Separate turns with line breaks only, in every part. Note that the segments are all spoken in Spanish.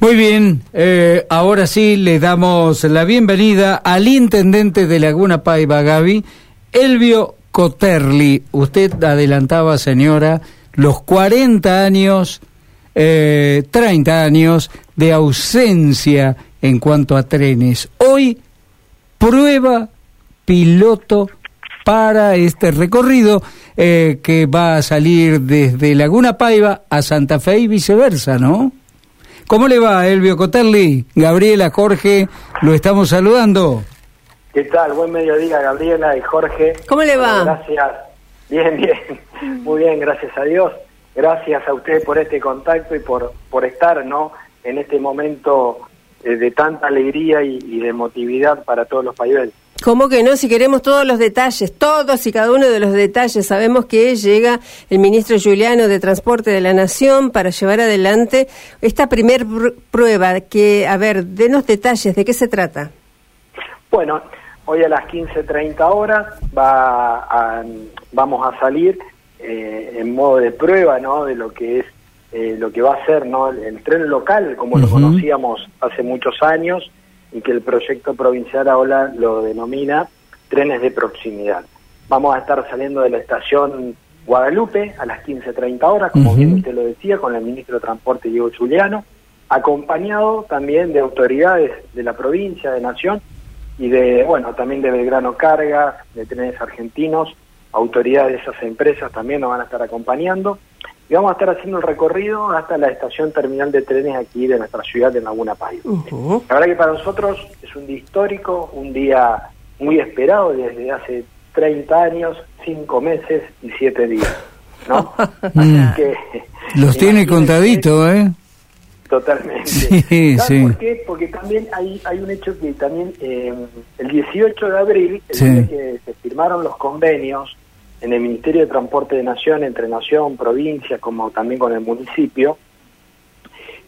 Muy bien, eh, ahora sí le damos la bienvenida al intendente de Laguna Paiva, Gaby, Elvio Coterli. Usted adelantaba, señora, los 40 años, eh, 30 años de ausencia en cuanto a trenes. Hoy, prueba piloto para este recorrido eh, que va a salir desde Laguna Paiva a Santa Fe y viceversa, ¿no? ¿Cómo le va, Elvio Coterli? Gabriela, Jorge, lo estamos saludando.
¿Qué tal? Buen mediodía, Gabriela y Jorge.
¿Cómo le va?
Gracias. Bien, bien. Muy bien, gracias a Dios. Gracias a ustedes por este contacto y por, por estar ¿no? en este momento eh, de tanta alegría y, y de emotividad para todos los países.
¿Cómo que no? Si queremos todos los detalles, todos y cada uno de los detalles. Sabemos que llega el ministro Juliano de Transporte de la Nación para llevar adelante esta primer pr- prueba. Que, a ver, denos detalles, ¿de qué se trata?
Bueno, hoy a las 15.30 horas va a- vamos a salir eh, en modo de prueba ¿no? de lo que es eh, lo que va a ser ¿no? el, el tren local, como lo conocíamos hace muchos años, y que el proyecto provincial ahora lo denomina trenes de proximidad. Vamos a estar saliendo de la estación Guadalupe a las 15.30 horas, como bien usted lo decía, con el ministro de Transporte Diego Juliano, acompañado también de autoridades de la provincia, de Nación, y de, bueno, también de Belgrano Cargas, de Trenes Argentinos, autoridades de esas empresas también nos van a estar acompañando. Y vamos a estar haciendo el recorrido hasta la estación terminal de trenes aquí de nuestra ciudad de Laguna Paiva.
Ujú.
La verdad que para nosotros es un día histórico, un día muy esperado desde hace 30 años, 5 meses y 7 días. ¿no?
Mm.
Así que,
Los tiene contadito, ¿eh?
Totalmente.
Sí,
¿Sabes
sí.
por qué? Porque también hay, hay un hecho que también eh, el 18 de abril, el
Sí.
día que se firmaron los convenios en el Ministerio de Transporte de Nación, entre Nación, provincia, como también con el municipio,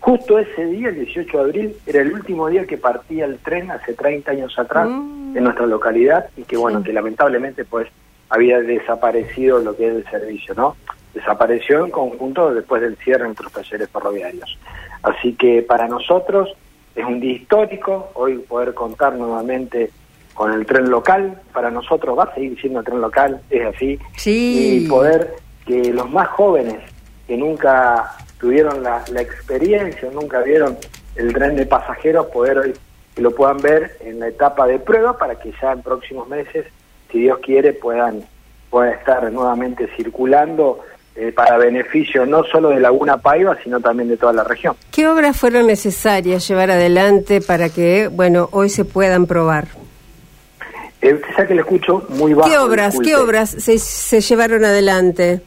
justo ese día, el 18 de abril, era el último día que partía el tren hace 30 años atrás
Mm.
en nuestra localidad y que bueno,
Sí.
que lamentablemente pues había desaparecido lo que es el servicio, ¿no? Desapareció en conjunto después del cierre de nuestros talleres ferroviarios. Así que para nosotros es un día histórico, hoy poder contar nuevamente con el tren local, para nosotros va a seguir siendo el tren local, es así,
Sí.
y poder que los más jóvenes que nunca tuvieron la, la experiencia, nunca vieron el tren de pasajeros, poder hoy que lo puedan ver en la etapa de prueba para que ya en próximos meses, si Dios quiere, puedan, puedan estar nuevamente circulando eh, para beneficio no solo de Laguna Paiva, sino también de toda la región.
¿Qué obras fueron necesarias llevar adelante para que, bueno, hoy se puedan probar?
Eh, sabe que le escucho muy bajo.
¿Qué obras,
disculpe.
qué obras se, se llevaron adelante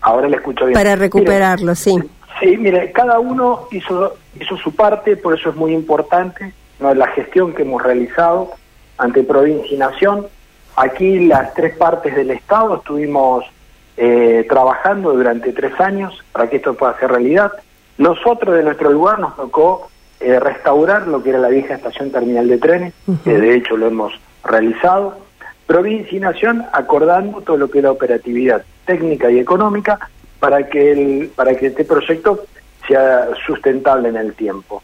Ahora le escucho bien.
para
Mire,
recuperarlo? Sí.
Sí, mire, cada uno hizo, hizo su parte, por eso es muy importante ¿no? la gestión que hemos realizado ante provincia y nación. Aquí las tres partes del Estado estuvimos eh, trabajando durante tres años para que esto pueda ser realidad. Nosotros de nuestro lugar nos tocó eh, restaurar lo que era la vieja estación terminal de trenes, que de hecho lo hemos realizado. Provincia y Nación acordando todo lo que era operatividad técnica y económica para que el, para que este proyecto sea sustentable en el tiempo.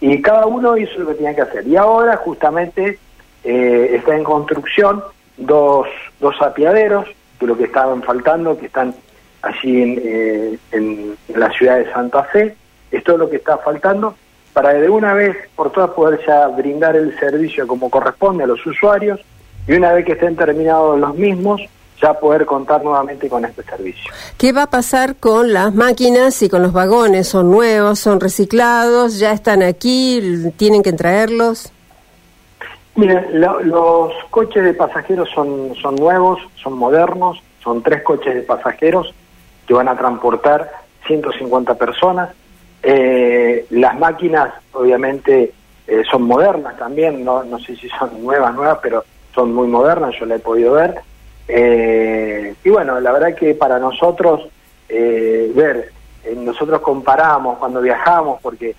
Y cada uno hizo lo que tenía que hacer. Y ahora justamente eh, está en construcción dos, dos apiaderos, de lo que estaban faltando, que están allí en, eh, en la ciudad de Santa Fe. Es todo lo que está faltando para de una vez por todas poder ya brindar el servicio como corresponde a los usuarios y una vez que estén terminados los mismos, ya poder contar nuevamente con este servicio.
¿Qué va a pasar con las máquinas y con los vagones? ¿Son nuevos, son reciclados, ya están aquí, tienen que traerlos?
Miren, lo- los coches de pasajeros son, son nuevos, son modernos, son tres coches de pasajeros que van a transportar 150 personas. Eh, las máquinas, obviamente, eh, son modernas también, no, no sé si son nuevas, nuevas, pero son muy modernas, yo la he podido ver. Eh, y bueno, la verdad que para nosotros, eh, ver, eh, nosotros comparamos cuando viajamos, porque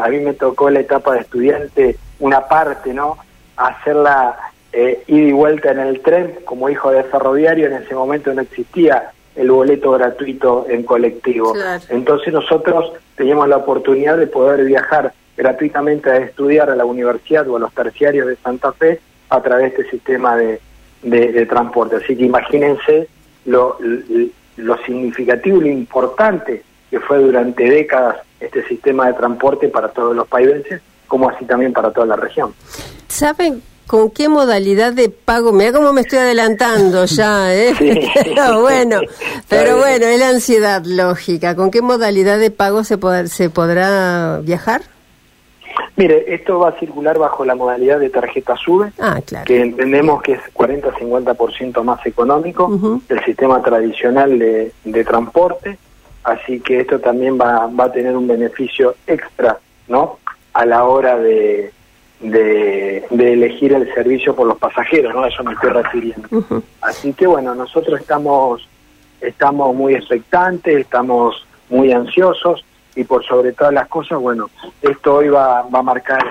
a mí me tocó la etapa de estudiante, una parte, ¿no? Hacerla eh, ida y vuelta en el tren, como hijo de ferroviario, en ese momento no existía el boleto gratuito en colectivo.
Claro.
Entonces nosotros teníamos la oportunidad de poder viajar gratuitamente a estudiar a la universidad o a los terciarios de Santa Fe a través de este sistema de, de- transporte. Así que imagínense lo, lo significativo y lo importante que fue durante décadas este sistema de transporte para todos los paivenses, como así también para toda la región.
¿Saben con qué modalidad de pago? Mira cómo me estoy adelantando ya, ¿eh?
Sí.
Pero bueno, pero bueno, es la ansiedad lógica. ¿Con qué modalidad de pago se, se podrá viajar?
Mire, esto va a circular bajo la modalidad de tarjeta SUBE,
Ah, claro.
que entendemos que es 40-50% más económico
Ujú.
que el sistema tradicional de, de transporte, así que esto también va, va a tener un beneficio extra, ¿no? A la hora de, de, de elegir el servicio por los pasajeros, ¿no? A eso me estoy refiriendo. Así que bueno, nosotros estamos estamos muy expectantes, estamos muy ansiosos y por sobre todas las cosas, bueno, esto hoy va, va a marcar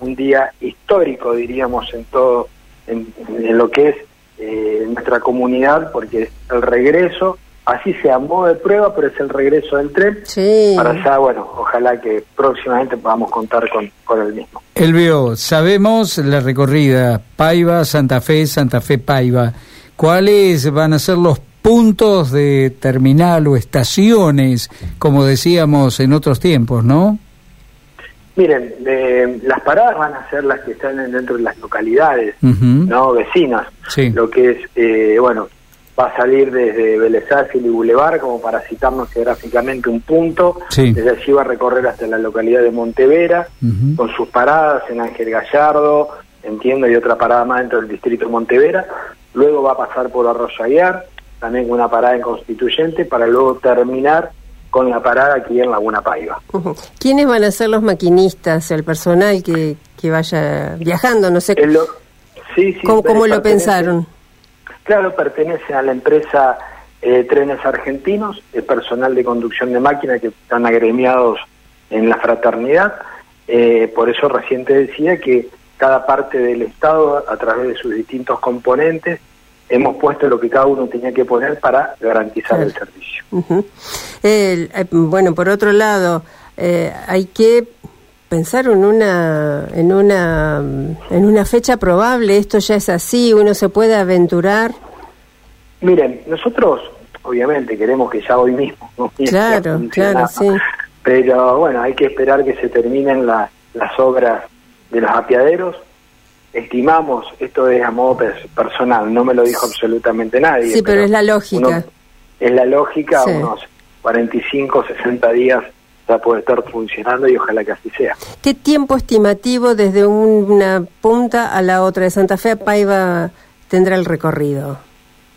un día histórico, diríamos, en todo, en, en lo que es eh, nuestra comunidad, porque es el regreso, así sea modo de prueba, pero es el regreso del tren.
Sí.
Para allá, bueno, ojalá que próximamente podamos contar con, con el mismo.
Elvio, sabemos la recorrida Paiva, Santa Fe, Santa Fe, Paiva. ¿Cuáles van a ser los puntos de terminal o estaciones, como decíamos en otros tiempos, no?
Miren, eh, las paradas van a ser las que están dentro de las localidades, no vecinas.
Sí.
Lo que es, eh, bueno, va a salir desde Arfield y Boulevard, como para citarnos geográficamente un punto.
Sí.
Desde allí va a recorrer hasta la localidad de Montevera, con sus paradas en Ángel Gallardo, entiendo, y otra parada más dentro del distrito de Montevera. Luego va a pasar por Arroyo Aguiar, también con una parada en Constituyente, para luego terminar con la parada aquí en Laguna Paiva.
Ujú. ¿Quiénes van a ser los maquinistas, el personal que, que vaya viajando? No sé
lo- sí, sí,
cómo, cómo lo
pertenece-
pensaron.
Claro, pertenece a la empresa eh, Trenes Argentinos, el personal de conducción de máquina que están agremiados en la fraternidad. Eh, por eso recién te decía que cada parte del Estado, a través de sus distintos componentes, hemos puesto lo que cada uno tenía que poner para garantizar el servicio.
Eh, bueno, por otro lado, eh, hay que pensar en una, en una, en una fecha probable. Esto ya es así. Uno se puede aventurar.
Miren, nosotros obviamente queremos que ya hoy mismo. ¿no?
Claro, claro, sí.
Pero bueno, hay que esperar que se terminen la- las obras de los apiaderos. Estimamos, esto es a modo pers- personal, no me lo dijo absolutamente nadie.
Sí, pero es la lógica.
uno- es la lógica,
Sí.
unos 45, 60 días ya puede estar funcionando y ojalá que así sea.
¿Qué tiempo estimativo desde una punta a la otra de Santa Fe a Paiva tendrá el recorrido?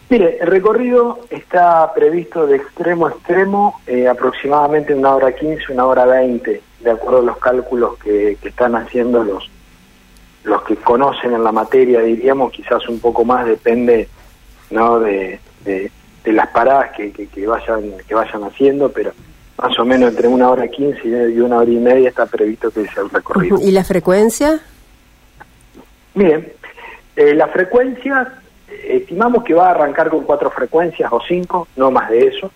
Mire, el recorrido está previsto de extremo a extremo eh, aproximadamente una hora 15, una hora 20, de acuerdo a los cálculos que, que están haciendo los, los que conocen en la materia, diríamos, quizás un poco más depende no de, de, de las paradas que, que, que vayan que vayan haciendo, pero más o menos entre una hora 15 y una hora y media está previsto que sea el recorrido.
¿Y la frecuencia?
Miren, eh, la frecuencia, estimamos que va a arrancar con cuatro frecuencias o cinco, no más de eso.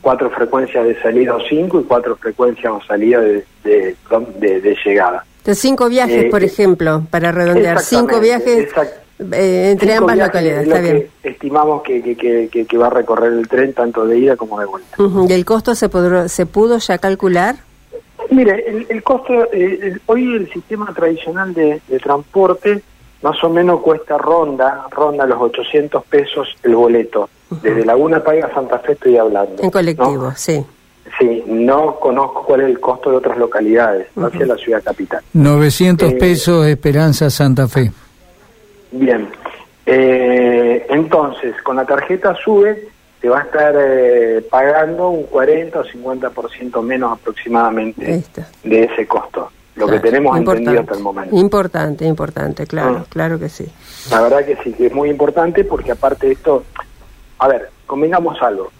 Cuatro frecuencias de salida o cinco y cuatro frecuencias o salida de, de, de- de llegada.
De cinco viajes,
Eh,
por ejemplo, para redondear. Cinco viajes
exact-
eh, entre
Cinco
ambas localidades.
es lo
Está bien.
que estimamos que, que, que, que- que va a recorrer el tren tanto de ida como de vuelta.
¿Y el costo se, podrá- se pudo ya calcular?
Mire, el, el costo, eh, el- hoy el sistema tradicional de, de transporte más o menos cuesta ronda, ronda los 800 pesos el boleto. Desde Laguna Paiga a Santa Fe estoy hablando.
En colectivo,
¿no?
sí.
Sí, no conozco cuál es el costo de otras localidades hacia la ciudad capital.
900
Eh,
pesos Esperanza Santa Fe.
Bien, eh, entonces con la tarjeta SUBE te va a estar eh, pagando un 40 o 50% menos aproximadamente de ese costo, lo
Claro,
que tenemos entendido hasta el momento.
Importante, importante, claro,
Ah.
claro que sí.
La verdad que sí, que es muy importante porque aparte de esto, a ver, convengamos algo,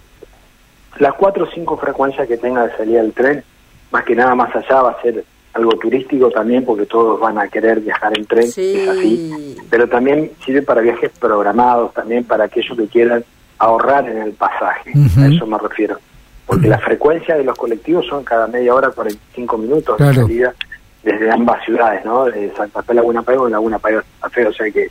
las cuatro o cinco frecuencias que tenga de salida del tren, más que nada más allá va a ser algo turístico también porque todos van a querer viajar en tren,
Sí.
es así, pero también sirve para viajes programados, también para aquellos que quieran ahorrar en el pasaje, a eso me refiero. Porque la frecuencia de los colectivos son cada media hora 45 minutos
Claro.
de salida desde ambas ciudades, ¿no? De Santa Fe, Laguna Payo y Laguna Payo, Santa Fe, o sea que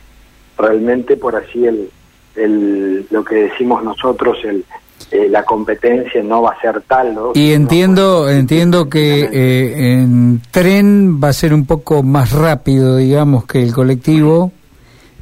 realmente por así el, el lo que decimos nosotros, el eh, la competencia no va a ser tal, ¿no?
Y entiendo, entiendo que eh, en tren va a ser un poco más rápido, digamos, que el colectivo,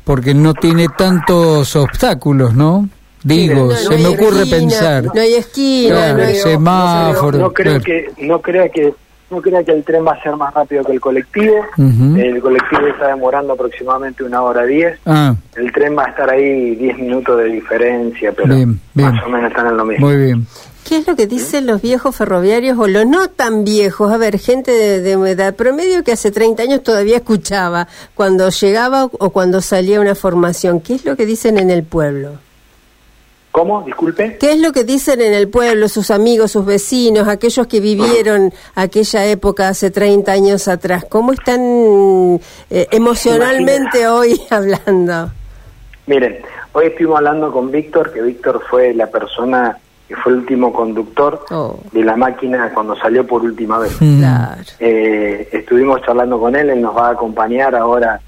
porque no tiene tantos obstáculos, ¿no? Digo,
No,
se me ocurre
esquina,
pensar.
No hay esquina,
Claro,
no hay...
ese- semáforo,
No creo
claro.
que no crea que no crea que el tren va a ser más rápido que el colectivo. El colectivo está demorando aproximadamente una hora diez.
Ah,
El tren va a estar ahí 10 minutos de diferencia, pero
Bien, bien.
más o menos están en lo mismo.
muy bien.
¿Qué es lo que dicen los viejos ferroviarios o los no tan viejos? A ver, gente de, de edad promedio que hace 30 años todavía escuchaba cuando llegaba o cuando salía una formación. ¿Qué es lo que dicen en el pueblo?
¿Cómo? Disculpe.
¿Qué es lo que dicen en el pueblo sus amigos, sus vecinos, aquellos que vivieron aquella época hace 30 años atrás? ¿Cómo están eh, emocionalmente hoy hablando?
Miren, hoy estuvimos hablando con Víctor, que Víctor fue la persona que fue el último conductor
Oh.
de la máquina cuando salió por última vez.
Mm.
Claro.
Eh, estuvimos charlando con él, él nos va a acompañar ahora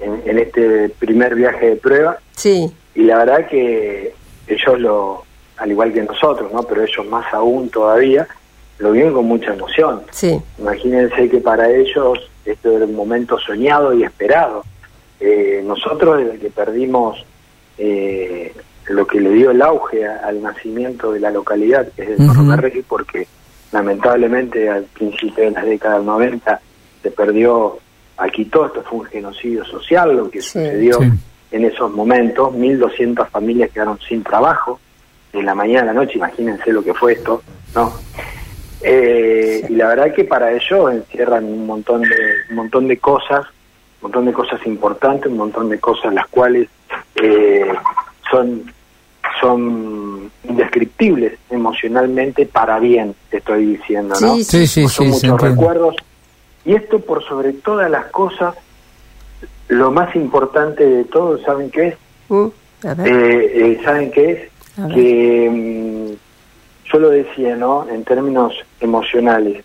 en, en este primer viaje de prueba
Sí,
y la verdad que ellos lo, al igual que nosotros, ¿no? pero ellos más aún todavía, lo viven con mucha emoción.
sí.
Imagínense que para ellos esto era un momento soñado y esperado. Eh, nosotros desde que perdimos eh, lo que le dio el auge a- al nacimiento de la localidad, que es el ferrocarril, porque lamentablemente al principio de las décadas 90 se perdió aquí todo, esto fue un genocidio social, lo que
Sí.
sucedió
Sí.
En esos momentos, 1.200 familias quedaron sin trabajo, de la mañana a la noche, imagínense lo que fue esto, ¿no? Eh, y la verdad que para ellos encierran un montón de un montón de cosas, un montón de cosas importantes, un montón de cosas las cuales eh, son son indescriptibles emocionalmente para bien, te estoy diciendo, ¿no?
Sí,
Sí, sí,
son muchos recuerdos y esto por sobre todas las cosas lo más importante de todo, ¿saben qué es?
A ver.
Eh, eh, ¿Saben qué es?
A ver.
Que mm, yo lo decía, ¿no? En términos emocionales,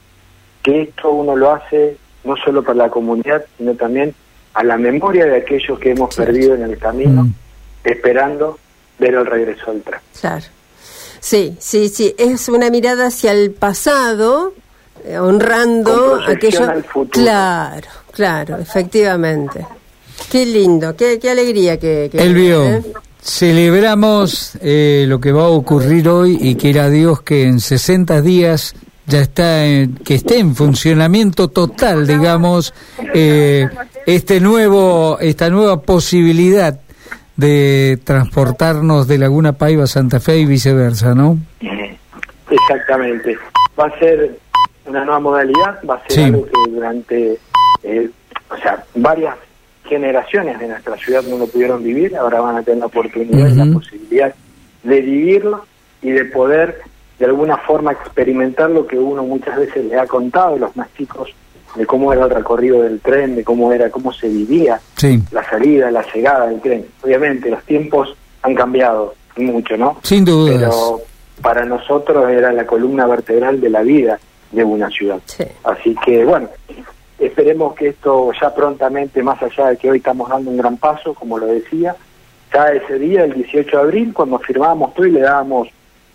que esto uno lo hace no solo para la comunidad, sino también a la memoria de aquellos que hemos perdido en el camino,
Mm.
esperando ver el regreso al tren.
Claro. Sí, sí, sí. Es una mirada hacia el pasado, eh, honrando aquello.
al futuro.
Claro, claro, efectivamente. Qué lindo, qué, qué alegría que. que
Elvio,
¿eh?
celebramos eh, lo que va a ocurrir hoy y quiera Dios que en 60 días ya está en- que esté en funcionamiento total, digamos, eh, este nuevo esta nueva posibilidad de transportarnos de Laguna Paiva a Santa Fe y viceversa, ¿no?
Exactamente. Va a ser una nueva modalidad, va a ser
Sí.
algo que durante, eh, o sea, varias generaciones de nuestra ciudad no lo pudieron vivir, ahora van a tener la oportunidad y la posibilidad de vivirlo y de poder de alguna forma experimentar lo que uno muchas veces le ha contado a los más chicos de cómo era el recorrido del tren, de cómo era, cómo se vivía
Sí,
la salida, la llegada del tren. Obviamente los tiempos han cambiado mucho, ¿no?
sin dudas.
pero para nosotros era la columna vertebral de la vida de una ciudad.
Sí.
Así que bueno, esperemos que esto ya prontamente, más allá de que hoy estamos dando un gran paso, como lo decía, ya ese día, el 18 de abril, cuando firmábamos todo y le dábamos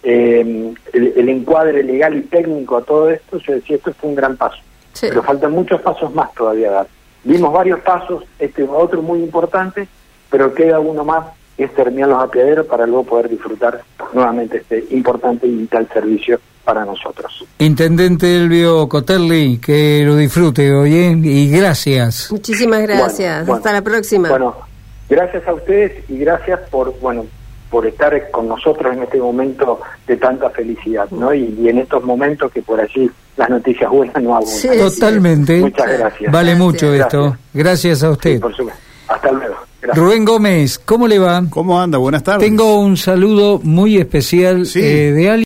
eh, el, el encuadre legal y técnico a todo esto, yo decía, esto fue un gran paso.
Sí.
Pero faltan muchos pasos más todavía a dar. Vimos varios pasos, este otro muy importante, pero queda uno más, que es terminar los apiaderos para luego poder disfrutar nuevamente este importante y vital servicio para nosotros.
Intendente Elvio Coterli, que lo disfrute hoy ¿eh? y gracias.
Muchísimas gracias.
Bueno, bueno.
Hasta la próxima.
Bueno, gracias a ustedes y gracias por, bueno, por estar con nosotros en este momento de tanta felicidad, ¿no? Y, y en estos momentos que por allí las noticias buenas no abundan.
Sí,
Totalmente.
Muchas gracias.
Vale
Gracias.
mucho esto.
Gracias.
Gracias a
Sí,
usted.
por supuesto. Hasta luego. Gracias.
Rubén Gómez, ¿cómo le va?
¿Cómo anda? Buenas tardes.
Tengo un saludo muy especial
Sí.
eh, de alguien.